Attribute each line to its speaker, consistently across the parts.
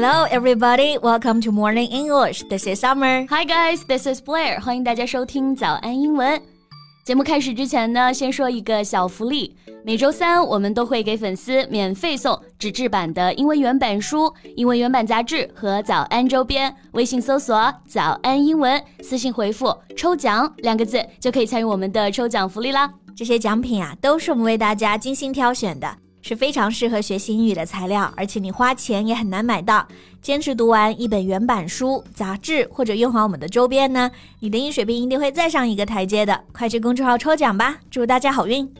Speaker 1: Hello, everybody. Welcome to Morning English. This is Summer.
Speaker 2: Hi guys, this is Blair. 欢迎大家收听早安英文。节目开始之前呢，先说一个小福利。每周三我们都会给粉丝免费送纸质版的英文原版书、英文原版杂志和早安周边。微信搜索“早安英文”，私信回复“抽奖”两个字，就可以参与我们的抽奖福利啦。
Speaker 1: 这些奖品啊，都是我们为大家精心挑选的。是非常适合学习英语的材料，而且你花钱也很难买到。坚持读完一本原版书、杂志，或者用好我们的周边呢，你的英语水平一定会再上一个台阶的。快去公众号抽奖吧，祝大家好运！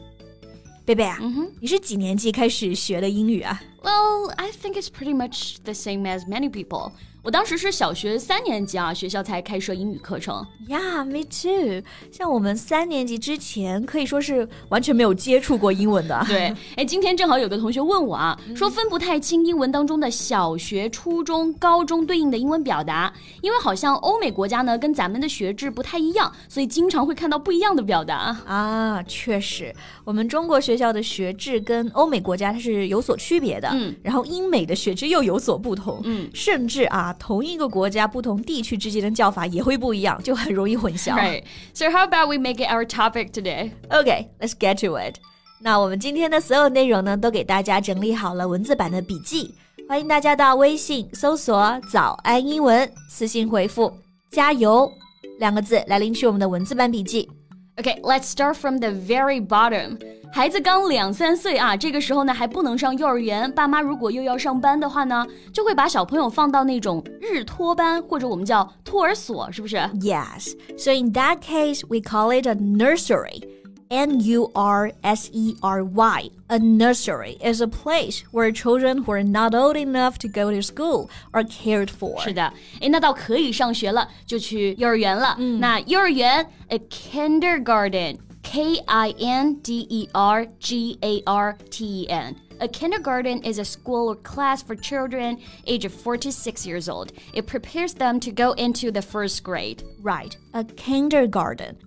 Speaker 1: 贝贝啊，你是几年级开始学的英语啊
Speaker 2: ？Well, I think it's pretty much the same as many people. 我当时是小学三年级啊，学校才开设英语课程。
Speaker 1: Yeah, me too. 像我们三年级之前可以说是完全没有接触过英文的。
Speaker 2: 对，哎，今天正好有个同学问我啊，说分不太清英文当中的小学、初中、高中对应的英文表达，因为好像欧美国家呢跟咱们的学制不太一样，所以经常会看到不一样的表达
Speaker 1: 啊。确实，我们中国学校的学制跟欧美国家它是有所区别的。嗯，然后英美的学制又有所不同。嗯，甚至啊。同一个国家不同地区之间的叫法也会不一样，就很容易混淆。
Speaker 2: Right. So how about we make it our topic today?
Speaker 1: Okay, let's get to it. 那我们今天的所有内容呢，都给大家整理好了文字版的笔记，欢迎大家到微信搜索“早安英文”，私信回复“加油”两个字来领取我们的文字版笔记。
Speaker 2: Okay, let's start from the very bottom. 孩子刚两三岁啊，这个时候呢还不能上幼儿园，爸妈如果又要上班的话呢，就会把小朋友放到那种日托班或者我们叫托儿所，是不是
Speaker 1: ？Yes. So in that case, we call it a nursery. N U R S E R Y. A nursery is a place where children who are not old enough to go to school are cared for.
Speaker 2: 是的，诶，那到可以上学了，就去幼儿园了。嗯、那幼儿园，a kindergarten。K I N D E R G A R T E N. A kindergarten is a school or class for children aged 4 to 6 years old. It prepares them to go into the first grade.
Speaker 1: Right, a kindergarten.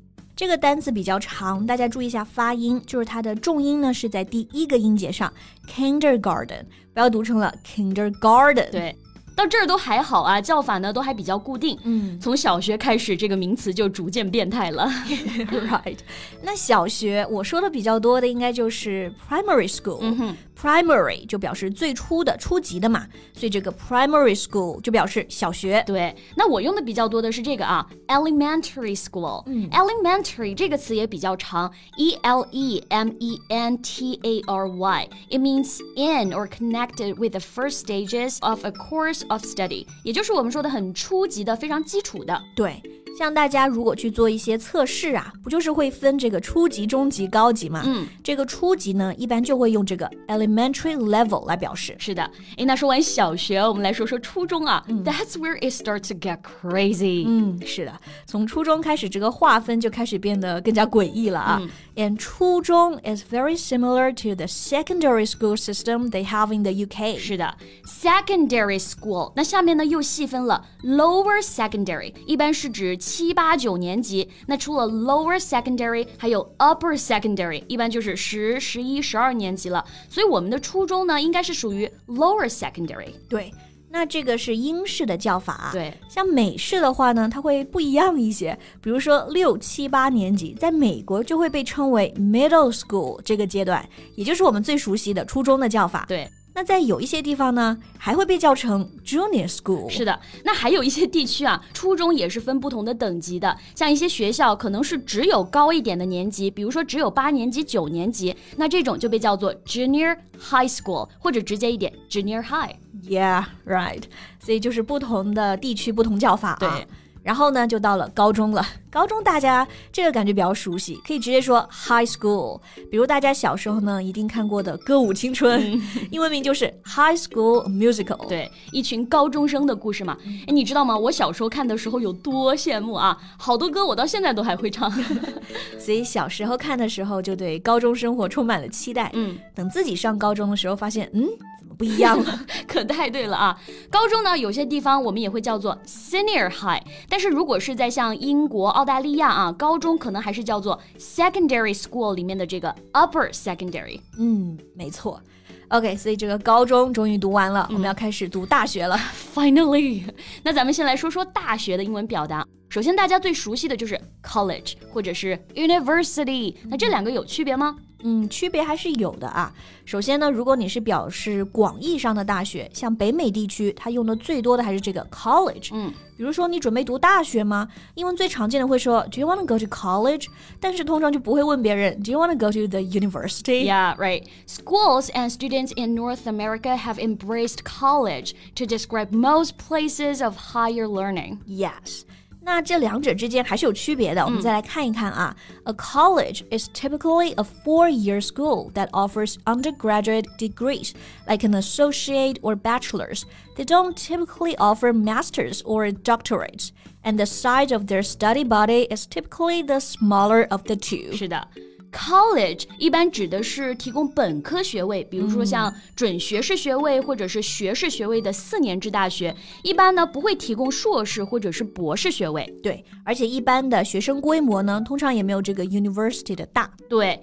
Speaker 1: 这个单词比较长，大家注意一下发音，就是它的重音呢是在第一个音节上，kindergarten，不要读成了 kindergarten。
Speaker 2: 对。到这儿都还好啊，叫法呢都还比较固定。嗯，从小学开始，这个名词就逐渐变态了。
Speaker 1: Right，那小学我说的比较多的应该就是 primary school。嗯哼。primary 就表示最初的、初级的嘛，所以这个 primary school 就表示小学。
Speaker 2: 对，那我用的比较多的是这个啊，elementary school。嗯，elementary 这个词也比较长，e l e m e n t a r y。It means in or connected with the first stages of a course of study，也就是我们说的很初级的、非常基础的。
Speaker 1: 对。像大家如果去做一些测试啊，不就是会分这个初级、中级、高级吗？嗯，这个初级呢，一般就会用这个 elementary level 来表示。
Speaker 2: 是的，诶，那说完小学，我们来说说初中啊。That's where it starts to get crazy。
Speaker 1: 嗯，是的，从初中开始，这个划分就开始变得更加诡异了啊。And 初中 is very similar to the secondary school system they have in the UK。
Speaker 2: 是的，secondary school，那下面呢又细分了 lower secondary，一般是指 七八九年级，那除了 lower secondary，还有 upper secondary，一般就是十、十一、十二年级了。所以我们的初中呢，应该是属于 lower secondary。
Speaker 1: 对，那这个是英式的叫法。
Speaker 2: 对，
Speaker 1: 像美式的话呢，它会不一样一些。比如说六七八年级，在美国就会被称为 middle school 这个阶段，也就是我们最熟悉的初中的叫法。
Speaker 2: 对。
Speaker 1: 那在有一些地方呢，还会被叫成 junior school。
Speaker 2: 是的，那还有一些地区啊，初中也是分不同的等级的。像一些学校可能是只有高一点的年级，比如说只有八年级、九年级，那这种就被叫做 junior high school，或者直接一点 junior high。
Speaker 1: Yeah, right。所以就是不同的地区不同叫法啊。
Speaker 2: 对。
Speaker 1: 然后呢，就到了高中了。高中大家这个感觉比较熟悉，可以直接说 high school。比如大家小时候呢一定看过的《歌舞青春》，英文名就是 High School Musical。
Speaker 2: 对，一群高中生的故事嘛。哎，你知道吗？我小时候看的时候有多羡慕啊！好多歌我到现在都还会唱。
Speaker 1: 所以小时候看的时候就对高中生活充满了期待。嗯，等自己上高中的时候，发现嗯。不一样了。
Speaker 2: 可太对了啊！高中呢，有些地方我们也会叫做 senior high，但是如果是在像英国、澳大利亚啊，高中可能还是叫做 secondary school 里面的这个 upper secondary。
Speaker 1: 嗯，没错。OK，所以这个高中终于读完了，我们要开始读大学了。
Speaker 2: Finally，那咱们先来说说大学的英文表达。首先，大家最熟悉的就是 college 或者是 university，那这两个有区别吗？
Speaker 1: 嗯，区别还是有的啊。首先呢，如果你是表示广义上的大学，像北美地区，它用的最多的还是这个 college。
Speaker 2: 嗯，
Speaker 1: 比如说你准备读大学吗？英文最常见的会说 Do you want to go to college？但是通常就不会问别人 Do you want to go to the university?
Speaker 2: Yeah, right. Schools and students in North America have embraced college to describe most places of higher learning.
Speaker 1: Yes. 那这两者之间还是有区别的，我们再来看一看啊。A college is typically a four-year school that offers undergraduate degrees, like an associate or bachelor's. They don't typically offer masters or doctorates, and the size of their study body is typically the smaller of the two.
Speaker 2: 是的。 College 一般指的是提供本科学位，比如说像准学士学位或者是学士学位的四年制大学，一般呢不会提供硕士或者是博士学位。
Speaker 1: 对，而且一般的学生规模呢，通常也没有这个 university 的大。
Speaker 2: 对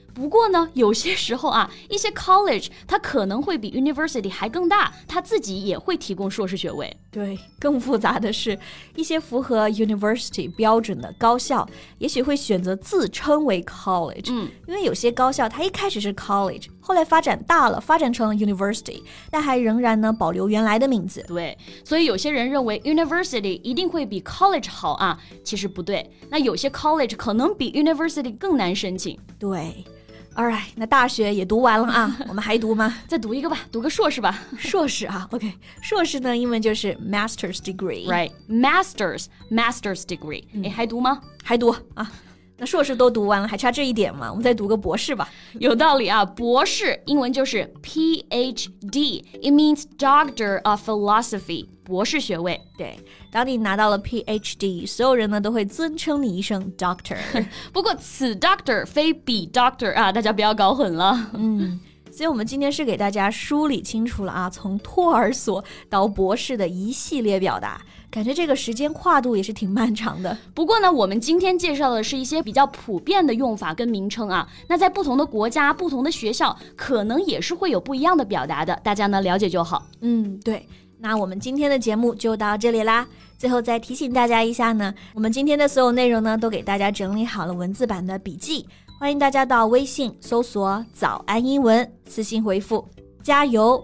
Speaker 2: 不过呢，有些时候啊，一些 college 它可能会比 university 还更大，它自己也会提供硕士学位。
Speaker 1: 对，更复杂的是，一些符合 university 标准的高校，也许会选择自称为 college。
Speaker 2: 嗯，
Speaker 1: 因为有些高校它一开始是 college，后来发展大了，发展成了 university，但还仍然呢保留原来的名字。
Speaker 2: 对，所以有些人认为 university 一定会比 college 好啊，其实不对。那有些 college 可能比 university 更难申请。
Speaker 1: 对。Alright，那大学也读完了啊，我们还读吗？
Speaker 2: 再读一个吧，读个硕士吧。
Speaker 1: 硕士啊，OK，硕士呢，英文就是 master's degree。
Speaker 2: Right，masters，master's degree。你，还读吗？
Speaker 1: 还读啊。那硕士都读完了，还差这一点嘛？我们再读个博士吧。
Speaker 2: 有道理啊，博士英文就是 PhD，it means Doctor of Philosophy，博士学位。
Speaker 1: 对，当你拿到了 PhD，所有人呢都会尊称你一声 Doctor。
Speaker 2: 不过此 Doctor 非彼 Doctor 啊，大家不要搞混了。
Speaker 1: 嗯。所以，我们今天是给大家梳理清楚了啊，从托儿所到博士的一系列表达，感觉这个时间跨度也是挺漫长的。
Speaker 2: 不过呢，我们今天介绍的是一些比较普遍的用法跟名称啊，那在不同的国家、不同的学校，可能也是会有不一样的表达的，大家呢了解就好。
Speaker 1: 嗯，对。那我们今天的节目就到这里啦。最后再提醒大家一下呢，我们今天的所有内容呢，都给大家整理好了文字版的笔记。欢迎大家到微信搜索“早安英文”，私信回复“加油”